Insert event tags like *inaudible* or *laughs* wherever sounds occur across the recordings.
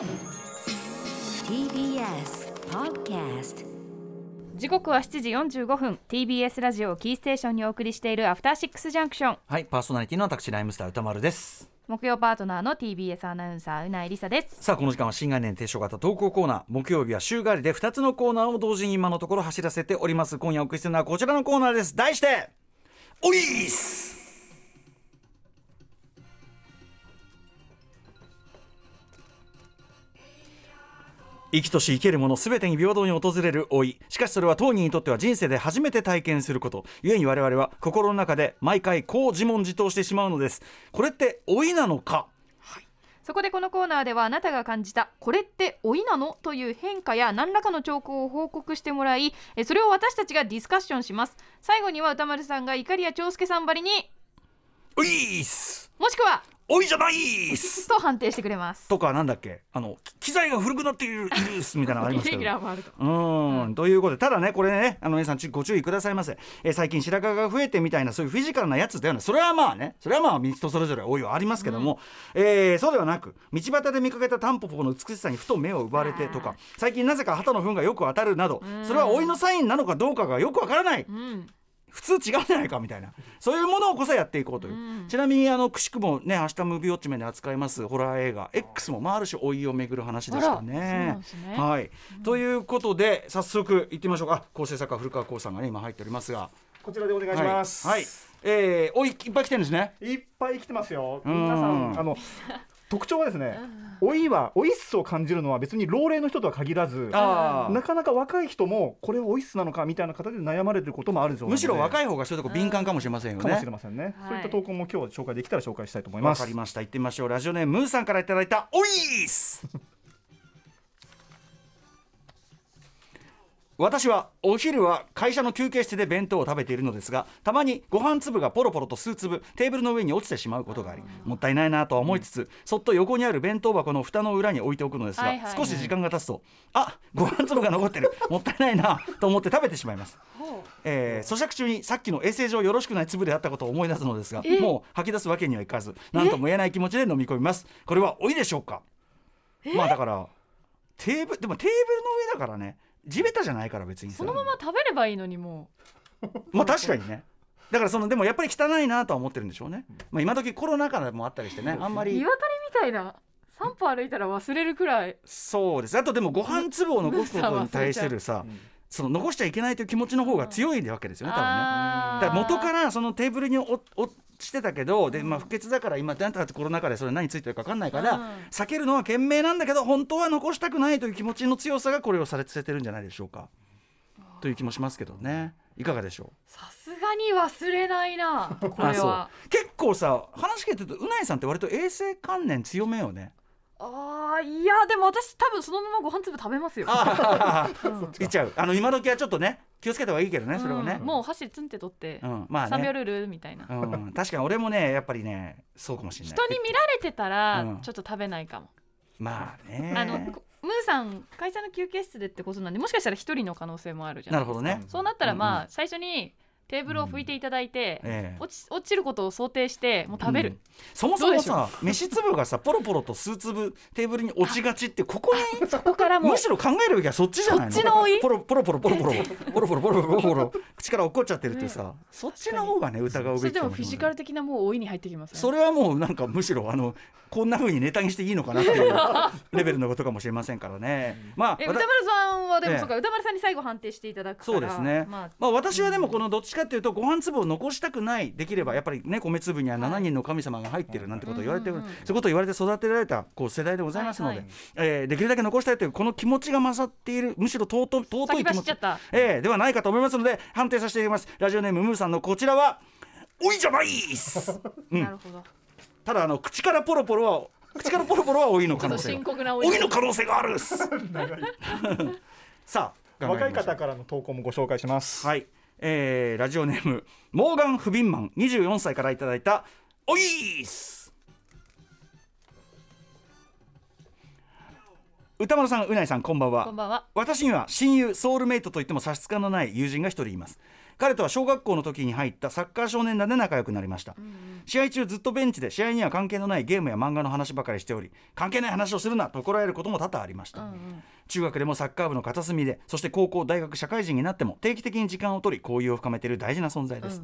TBS Podcast 時刻は7時45分。TBS ラジオキーステーションにお送りしているアフターシックスジャンクションはいパーソナリティの私ライムスター歌丸です。木曜パートナーの TBS アナウンサーうないりさです。さあこの時間は新概念提唱型投稿コーナー。木曜日は週替わりで2つのコーナーを同時に今のところ走らせております。今夜お送りするのはこちらのコーナーです。題しておいーす生きとし生けるもの全てに平等に訪れる老い。しかしそれは当人にとっては人生で初めて体験すること。故に我々は心の中で毎回こう自問自答してしまうのです。これって老いなのか？そこでこのコーナーではあなたが感じたこれって老いなのという変化や何らかの兆候を報告してもらいえそれを私たちがディスカッションします。最後には歌丸さんが怒りや長介さんばりに。おいーす！もしくは老いじゃないーす。と判定してくれます。とかなんだっけ？あの機材が古くなっているっすみたいなのがありますけレど *laughs* うーん。ということでただねこれねあの皆さんちご注意くださいませ、えー最近白髪が増えてみたいなそういうフィジカルなやつだよね。それはまあねそれはまあ人それぞれ多いはありますけども、えーそうではなく道端で見かけたタンポポの美しさにふと目を奪われてとか最近なぜか旗の糞がよく当たるなどそれは老いのサインなのかどうかがよくわからない。うん普通違うんじゃないかみたいな。そういうものをこそやっていこうという、ちなみにあのくしくもね明日ムービーウォッチメンで扱いますホラー映画。X も、まあ、ある種老いをめぐる話でしたね。ね。はい、ということで早速行ってみましょうか。構成作家古川光さんがね今入っておりますが。こちらでお願いします。はい、はい。えー、おいいっぱい来てるんですね。いっぱい来てますよ。うん。皆さん、あの。特徴はですね、老いは老いっすを感じるのは別に老齢の人とは限らずなかなか若い人もこれ老いっすなのかみたいな形で悩まれてることもあるそうなのでむしろ若い方がそういうとこ敏感かもしれませんよね。かもしれませんね、はい。そういった投稿も今日紹介できたら紹介したいと思います。わかりました。行ってみましょう。ラジオネームムーさんからいただいたおいーす私はお昼は会社の休憩室で弁当を食べているのですがたまにご飯粒がポロポロと数粒テーブルの上に落ちてしまうことがありもったいないなとは思いつつ、そっと横にある弁当箱の蓋の裏に置いておくのですが、はいはいはい。少し時間が経つとあご飯粒が残ってる *laughs* もったいないなと思って食べてしまいます。えー咀嚼中にさっきの衛生上よろしくない粒であったことを思い出すのですがえ？もう吐き出すわけにはいかず何とも言えない気持ちで飲み込みます。これは老いでしょうか？まあだからテーブルでもテーブルの上だからね地べたじゃないから別に。さそのまま食べればいいのにも *laughs* まあ確かにね。だからそのでもやっぱり汚いなとは思ってるんでしょうね、まあ、今時コロナ禍もあったりしてねあんまり。う鶏みたいな散歩歩いたら忘れるくらい。そうです。あとでもご飯粒を残すことに対するさその残しちゃいけないという気持ちの方が強いわけですよね多分ね。だから元からそのテーブルにお落ちてたけどで、まあ、不潔だから今なんとかコロナ禍でそれ何ついてるか分かんないから、うん。避けるのは賢明なんだけど本当は残したくないという気持ちの強さがこれをされててるんじゃないでしょうか。という気もしますけどね。いかがでしょさすがに忘れないなこれは。結構さ話聞いてるとうないさんって割と衛生観念強めよねあーいやでも私多分そのままご飯粒食べますよ。いっちゃう。あの今時はちょっとね気をつけた方がいいけどねそれをね。うんもう箸ツンって取って、うん、まあ3秒ね、ルールみたいな、うん、確かに俺もねやっぱりねそうかもしれない。人に見られてたらうん。ちょっと食べないかも、まあね。あのこムーさん会社の休憩室でってことなんでもしかしたら一人の可能性もあるじゃないなるほどね。そうなったらまあ、最初にテーブルを拭いていただいて、ええ。落ち落ちることを想定してもう食べる、うんそもそもさ *laughs* 飯粒がさポロポロと数粒テーブルに落ちがちってここに？*laughs* そこからむしろ考えるべきはそっちじゃないの？そっちの多いポロポロポロポロポロポロポロポロポロポロポロ口から落っこっちゃってるってさそっちの方がね疑うべきそれでもフィジカル的なもう老いに入ってきますねそれはもうなんかむしろあのこんな風にネタにしていいのかなっていうレベルのことかもしれませんからねまあ歌丸さんはでも、ええそうか歌丸さんに最後判定していただくそうですね、まあまあ、私はでもこのどっちかっていうとご飯粒を残したくないできればやっぱりね米粒には7人の神様が入ってるなんてことを言われてそういうことを言われて育てられたこう世代でございますので、はいはい。えーできるだけ残したいというこの気持ちが勝っているむしろ尊尊い先気持ち。走っちゃった。えーではないかと思いますので判定させていただきます。ラジオネームムーさんのこちらはおいじゃないっす。*laughs* うん。なるほど。ただあの口からポロポロは口からポロポロは老いの可能性老老い。いの可能性があるっす。*laughs* さあ若い方からの投稿もご紹介します、はい、えーラジオネームモーガン・フビンマン24歳からいただいたおいーす。歌丸さんうないさんこんばんは。こんばんは。私には親友ソウルメイトといっても差し支えのない友人が一人います。彼とは小学校の時に入ったサッカー少年団で仲良くなりました、試合中ずっとベンチで試合には関係のないゲームや漫画の話ばかりしており関係ない話をするなと怒られることも多々ありました、中学でもサッカー部の片隅でそして高校大学社会人になっても定期的に時間を取り交友を深めている大事な存在です、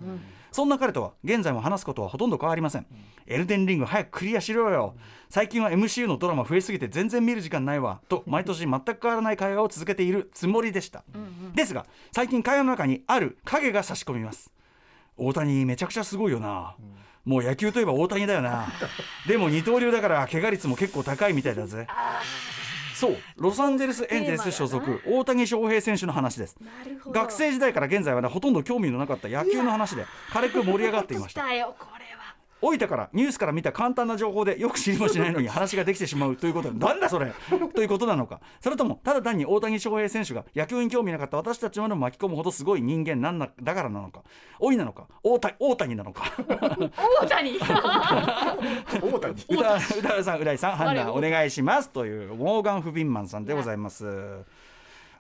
そんな彼とは現在も話すことはほとんど変わりません、エルデンリング早くクリアしろよ。最近は MCU のドラマ増えすぎて全然見る時間ないわ。と *laughs* 毎年全く変わらない会話を続けているつもりでした、ですが最近会話の中にある影が差し込みます。大谷めちゃくちゃすごいよな、もう野球といえば大谷だよな。*laughs* でも二刀流だから怪我率も結構高いみたいだぜ。そう。ロサンゼルスエンゼルス所属大谷翔平選手の話です。学生時代から現在はねほとんど興味のなかった野球の話で軽く盛り上がっていました *laughs* 老いたからニュースから見た簡単な情報でよく知りもしないのに話ができてしまうということ。*laughs* なんだそれ。ということなのかそれともただ単に大谷翔平選手が野球に興味なかった私たちまでも巻き込むほどすごい人間なんだだからなのか。老いなのか。大谷大谷なのか。大谷。大谷。*laughs* さん浦井さん判断お願いしますというモーガン・フビンマンさんでございます。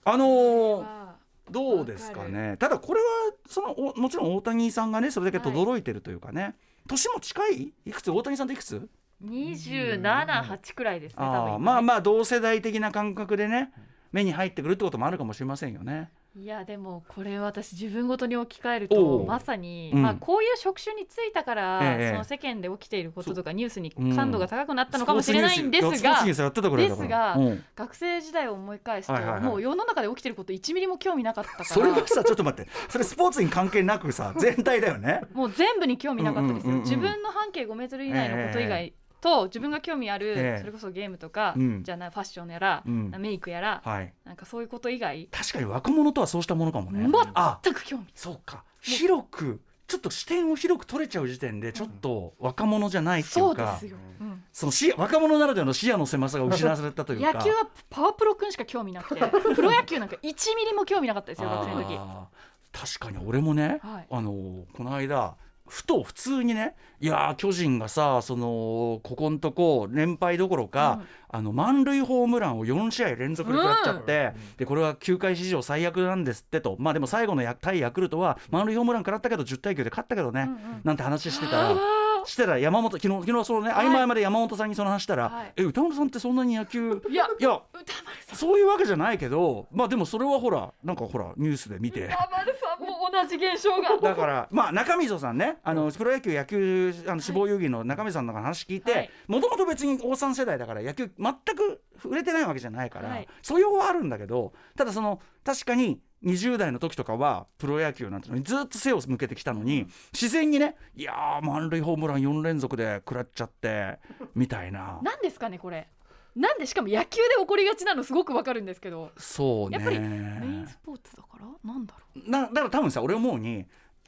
あのーどうですかね。ただこれはそのおもちろん大谷さんがねそれだけ轟いてるというかね、年も近い？いくつ？大谷さんっていくつ？278くらいですね多分ああまあまあ同世代的な感覚でね目に入ってくるってこともあるかもしれませんよね。いやでもこれ私自分ごとに置き換えるとまさに、うんまあ、こういう職種に就いたから、ええその世間で起きていることとかニュースにうん感度が高くなったのかもしれないんですが、スポーツニュースやってたぐらいだからですがうん学生時代を思い返すと、はいはいはいもう世の中で起きてること1ミリも興味なかったからそれはさちょっと待ってそれスポーツに関係なくさ全体だよね。もう全部に興味なかったですよ、うんうんうんうん自分の半径5メートル以内のこと以外と、自分が興味ある、ええ。それこそゲームとか、うん。じゃあなファッションやら、うん。メイクやら、はい。なんかそういうこと以外確かに若者とはそうしたものかもね。あ全く興味そうか。広くちょっと視点を広く取れちゃう時点でちょっと若者じゃないっていううですよ、うん。その視野若者ならではの視野の狭さが失わされたというか。野球はパワープロくんしか興味なくて *laughs* プロ野球なんか1ミリも興味なかったですよ学生の時。確かに俺もね、はい。あのーこの間ふと普通にねいやー巨人がさそのここんとこ連敗どころか、あの満塁ホームランを4試合連続で食らっちゃって、でこれは球界史上最悪なんですってと。まあでも最後のや対ヤクルトは満塁ホームラン食らったけど10対9で勝ったけどね、うんうん。なんて話してたら。してたら山本昨日昨日そのね、はい。合間合間で山本さんにその話したら、はい。え歌丸さんってそんなに野球？いや。いや歌丸さん。そういうわけじゃないけどまあでもそれはほらなんかほらニュースで見て。歌丸さんも同じ現象が。だからまあ中溝さんねあのプロ野球野球あの志望遊戯の中溝さんの話聞いはい。てもともと別に大さん世代だから野球全く売れてないわけじゃないから、はい。素養はあるんだけどただその確かに20代の時とかはプロ野球なんてのにずっと背を向けてきたのに、自然にねいやー満塁ホームラン4連続で食らっちゃってみたいな。なんですかねこれ。なんでしかも野球で起こりがちなのすごくわかるんですけど。そうね。やっぱりメインスポーツだから？なんだろなだから多分さ俺思うに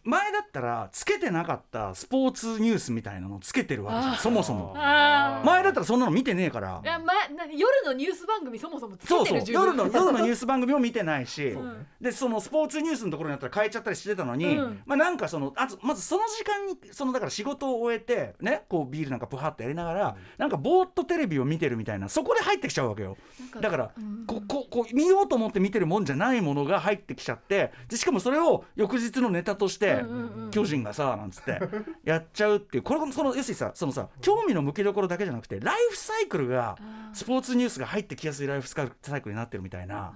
前だったらつけてなかったスポーツニュースみたいなのつけてるわけじゃんそもそも。前だったらそんなの見てねえから。いや、ま、な夜のニュース番組そもそもつそうそう。けてる夜の夜のニュース番組を見てないし、*laughs* ん。でそのスポーツニュースのところになったら変えちゃったりしてたのに、うん。まあなんかそのあとまずその時間にそのだから仕事を終えてねこうビールなんかプハッとやりながら、なんかぼーっとテレビを見てるみたいなそこで入ってきちゃうわけよ。だから、うん。こここ見ようと思って見てるもんじゃないものが入ってきちゃってでしかもそれを翌日のネタとして、うんうんうん。巨人がさなんつって *laughs* やっちゃうっていうこれその要するにさそのさ興味の向きどころだけじゃなくてライフサイクルがスポーツニュースが入ってきやすいライフサイクルになってるみたいな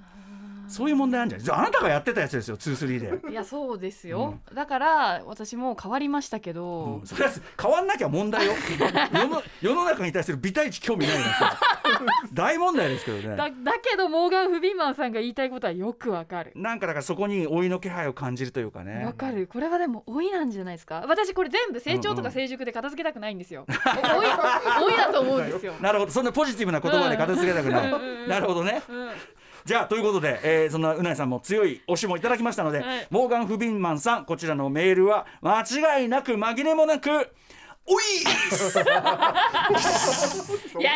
そういう問題あるんじゃないじゃああなたがやってたやつですよ23で。いやそうですよ、だから私も変わりましたけど、うん。それは変わんなきゃ問題よ。世の世の中に対する美対値興味ないのさ *laughs* 大問題ですけどね。だだけどモーガン・フビンマンさんが言いたいことはよくわかる。なんかだからそこに老いの気配を感じるというかね。わかる。これはでも老いなんじゃないですか。私これ全部成長とか成熟で片付けたくないんですよ、お *laughs* 老い老いだと思うんですよ。なるほど。そんなポジティブな言葉で片付けたくない、うんうんうん。なるほどね。うん。じゃあということで、えーそんなうないさんも強い推しもいただきましたので、はい。モーガン・フビンマンさんこちらのメールは間違いなく紛れもなくおい野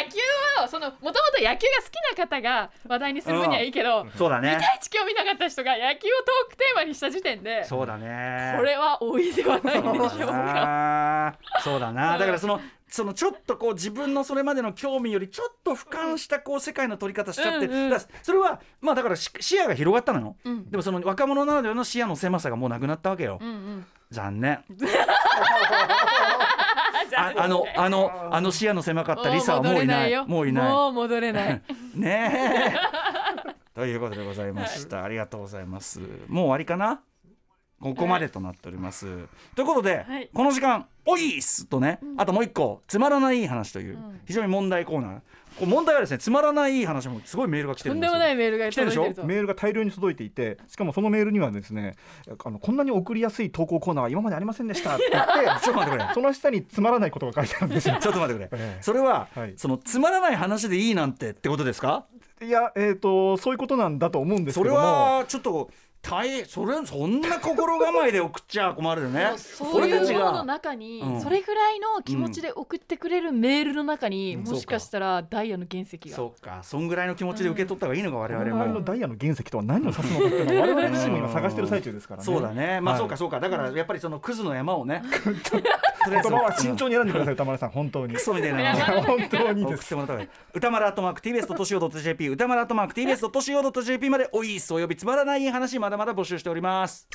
球をそのもともと野球が好きな方が話題にする分にはいいけどそうだね。見たい地球を見なかった人が野球をトークテーマにした時点でそうだね。これは老いではないでしょうか。そうだな。だからそのそのちょっとこう自分のそれまでの興味よりちょっと俯瞰したこう世界の取り方しちゃって、うんうん。それはまあだからし視野が広がったのよ、うん。でもその若者ならではの視野の狭さがもうなくなったわけよ、うんうん、残念 *laughs* ああのあのあの視野の狭かったリサはもういないよ。もういない。もう戻れない。*laughs* ねえ。*laughs* ということでございました、ありがとうございます。もう終わりかな？ここまでとなっております、ということで、はい。この時間「おいっす!」とね、あともう一個「つまらない話」という、ん。非常に問題コーナー。こう問題はですねつまらない話もすごいメールが来てとんでるんですよもないメールが来てるでしょ？メールが大量に届いていてしかもそのメールにはですねあのこんなに送りやすい投稿コーナーは今までありませんでしたって言って *laughs* ちょっと待ってくれ。その下につまらないことが書いてあるんですよ。*laughs* ちょっと待ってくれ、ええ。それは、はい。そのつまらない話でいいなんてってことですか？いやえっ、とそういうことなんだと思うんですそれけども。はちょっと大変それそんな心構えで送っちゃ困るよね。そういうものの中に、うん。それぐらいの気持ちで送ってくれるメールの中に、うん。もしかしたらダイヤの原石が。そうか。そんぐらいの気持ちで受け取った方がいいのか、我我々も。々のダイヤの原石とは何を指すのかっていうのは我々自身も今探してる最中ですからね。そうだね。まあはい。そうかそうか。だからやっぱりそのクズの山をね。*laughs* 言葉は慎重に選んでください歌丸さん本当に。クソみたいな。本当に送ってです歌丸アットマーク TBS.CO.JP 歌丸アットマーク TBS.CO.JP までおいっす。およびつまらない話まだだまだ募集しております。